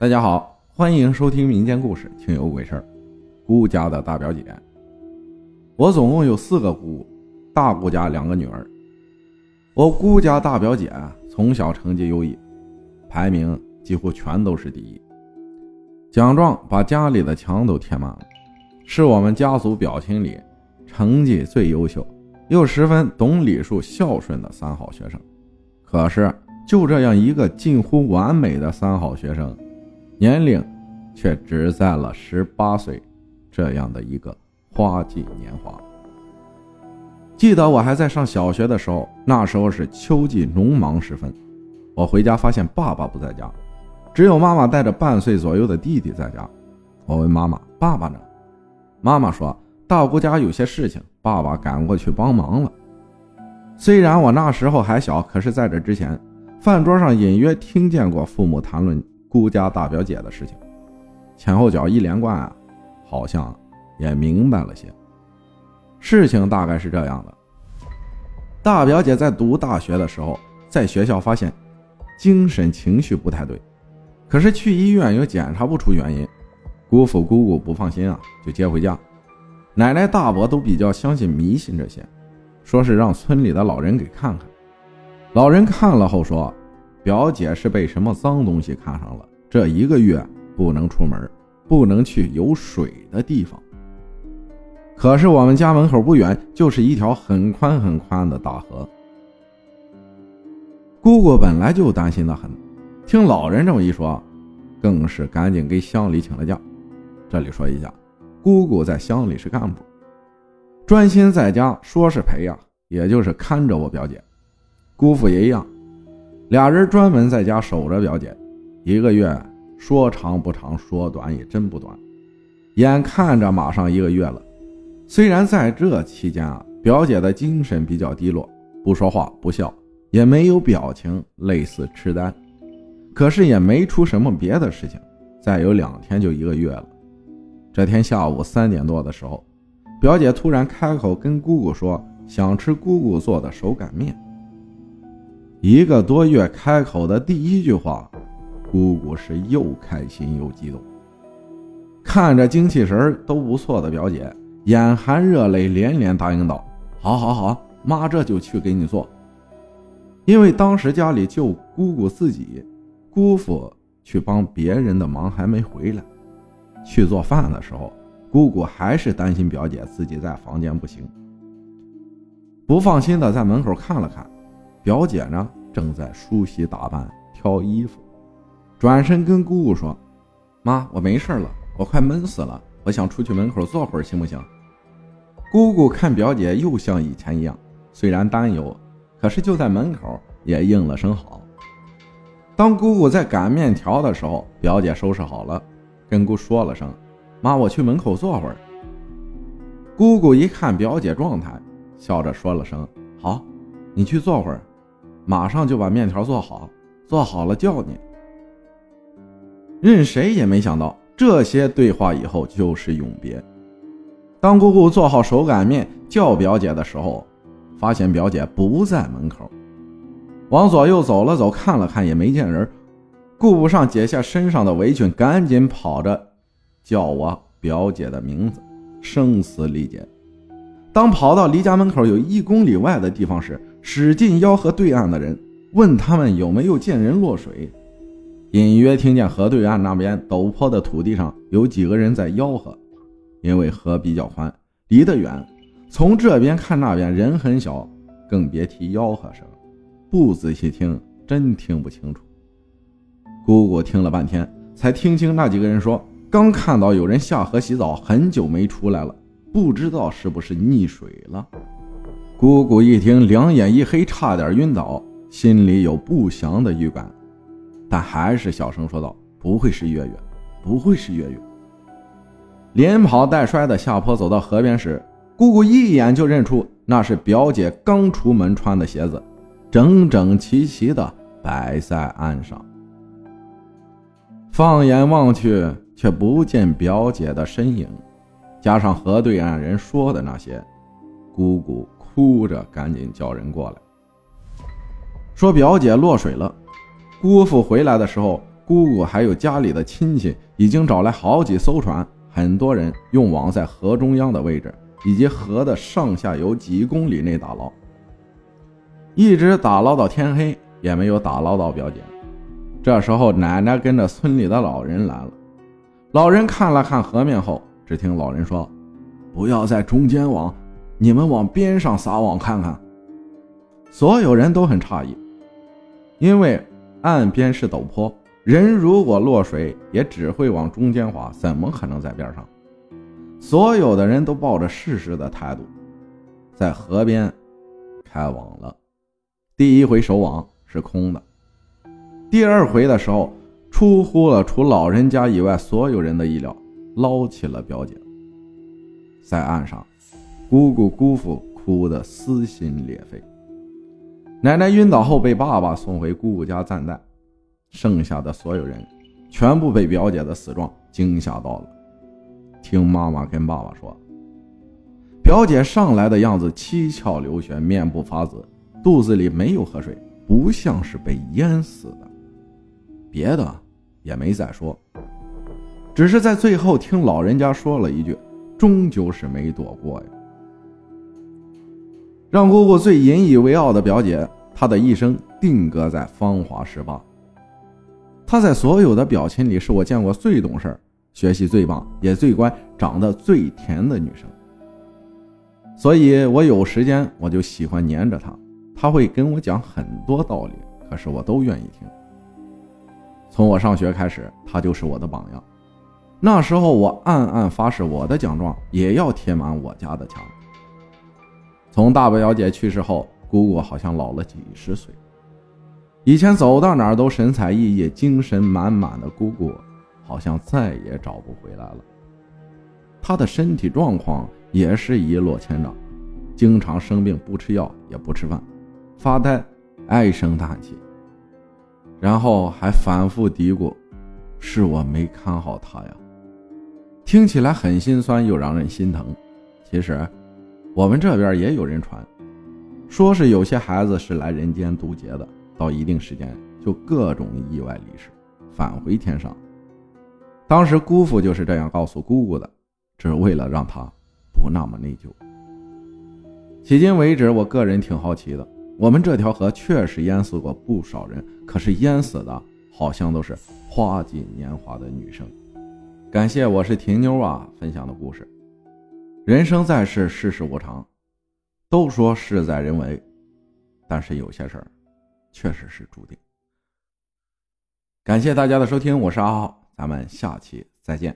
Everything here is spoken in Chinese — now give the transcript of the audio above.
大家好，欢迎收听民间故事《听有鬼事儿》。姑家的大表姐，我总共有四个姑，大姑家两个女儿。我姑家大表姐从小成绩优异，排名几乎全都是第一，奖状把家里的墙都贴满了，是我们家族表亲里成绩最优秀，又十分懂礼数、孝顺的三好学生。可是就这样一个近乎完美的三好学生。年龄却只在了十八岁，这样的一个花季年华。记得我还在上小学的时候，那时候是秋季农忙时分，我回家发现爸爸不在家，只有妈妈带着半岁左右的弟弟在家。我问妈妈：“爸爸呢？”妈妈说：“大姑家有些事情，爸爸赶过去帮忙了。”虽然我那时候还小，可是在这之前，饭桌上隐约听见过父母谈论。姑家大表姐的事情，前后脚一连贯啊，好像也明白了些。事情大概是这样的：大表姐在读大学的时候，在学校发现精神情绪不太对，可是去医院又检查不出原因。姑父姑姑不放心啊，就接回家。奶奶大伯都比较相信迷信这些，说是让村里的老人给看看。老人看了后说。表姐是被什么脏东西看上了？这一个月不能出门，不能去有水的地方。可是我们家门口不远就是一条很宽很宽的大河。姑姑本来就担心的很，听老人这么一说，更是赶紧给乡里请了假。这里说一下，姑姑在乡里是干部，专心在家，说是陪呀，也就是看着我表姐。姑父也一样。俩人专门在家守着表姐，一个月说长不长，说短也真不短。眼看着马上一个月了，虽然在这期间啊，表姐的精神比较低落，不说话，不笑，也没有表情，类似痴呆，可是也没出什么别的事情。再有两天就一个月了。这天下午三点多的时候，表姐突然开口跟姑姑说，想吃姑姑做的手擀面。一个多月开口的第一句话，姑姑是又开心又激动。看着精气神都不错的表姐，眼含热泪，连连答应道：“好，好，好，妈这就去给你做。”因为当时家里就姑姑自己，姑父去帮别人的忙还没回来。去做饭的时候，姑姑还是担心表姐自己在房间不行，不放心的在门口看了看。表姐呢，正在梳洗打扮、挑衣服，转身跟姑姑说：“妈，我没事了，我快闷死了，我想出去门口坐会儿，行不行？”姑姑看表姐又像以前一样，虽然担忧，可是就在门口也应了声好。当姑姑在擀面条的时候，表姐收拾好了，跟姑说了声：“妈，我去门口坐会儿。”姑姑一看表姐状态，笑着说了声：“好，你去坐会儿。”马上就把面条做好，做好了叫你。任谁也没想到，这些对话以后就是永别。当姑姑做好手擀面叫表姐的时候，发现表姐不在门口，往左右走了走，看了看也没见人，顾不上解下身上的围裙，赶紧跑着叫我表姐的名字，声嘶力竭。当跑到离家门口有一公里外的地方时，使劲吆喝对岸的人，问他们有没有见人落水。隐约听见河对岸那边陡坡的土地上有几个人在吆喝，因为河比较宽，离得远，从这边看那边人很小，更别提吆喝声。不仔细听，真听不清楚。姑姑听了半天，才听清那几个人说，刚看到有人下河洗澡，很久没出来了，不知道是不是溺水了。姑姑一听，两眼一黑，差点晕倒，心里有不祥的预感，但还是小声说道：“不会是月月，不会是月月。”连跑带摔的下坡走到河边时，姑姑一眼就认出那是表姐刚出门穿的鞋子，整整齐齐的摆在岸上。放眼望去，却不见表姐的身影，加上河对岸人说的那些，姑姑。哭着赶紧叫人过来，说表姐落水了。姑父回来的时候，姑姑还有家里的亲戚已经找来好几艘船，很多人用网在河中央的位置以及河的上下游几公里内打捞，一直打捞到天黑，也没有打捞到表姐。这时候，奶奶跟着村里的老人来了。老人看了看河面后，只听老人说：“不要在中间网，你们往边上撒网看看。”所有人都很诧异，因为岸边是陡坡，人如果落水也只会往中间滑，怎么可能在边上？所有的人都抱着试试的态度，在河边开网了。第一回收网是空的，第二回的时候，出乎了除老人家以外所有人的意料，捞起了表姐。在岸上，姑姑姑父哭得撕心裂肺。奶奶晕倒后被爸爸送回姑姑家暂代，剩下的所有人全部被表姐的死状惊吓到了。听妈妈跟爸爸说，表姐上来的样子七窍流血，面部发紫，肚子里没有喝水，不像是被淹死的。别的也没再说，只是在最后听老人家说了一句：“终究是没躲过呀。”让姑姑最引以为傲的表姐，她的一生定格在芳华十八。她在所有的表亲里是我见过最懂事、学习最棒、也最乖、长得最甜的女生。所以我有时间我就喜欢黏着她，她会跟我讲很多道理，可是我都愿意听。从我上学开始，她就是我的榜样。那时候我暗暗发誓，我的奖状也要贴满我家的墙。从大表姐去世后，姑姑好像老了几十岁。以前走到哪儿都神采奕奕、精神满满的姑姑，好像再也找不回来了。她的身体状况也是一落千丈，经常生病，不吃药也不吃饭，发呆，唉声叹气，然后还反复嘀咕：“是我没看好她呀。”听起来很心酸，又让人心疼。其实。我们这边也有人传，说是有些孩子是来人间渡劫的，到一定时间就各种意外离世，返回天上。当时姑父就是这样告诉姑姑的，只为了让他不那么内疚。迄今为止，我个人挺好奇的，我们这条河确实淹死过不少人，可是淹死的好像都是花季年华的女生。感谢我是婷妞啊分享的故事。人生在世，世事无常，都说事在人为，但是有些事儿确实是注定。感谢大家的收听，我是阿浩，咱们下期再见。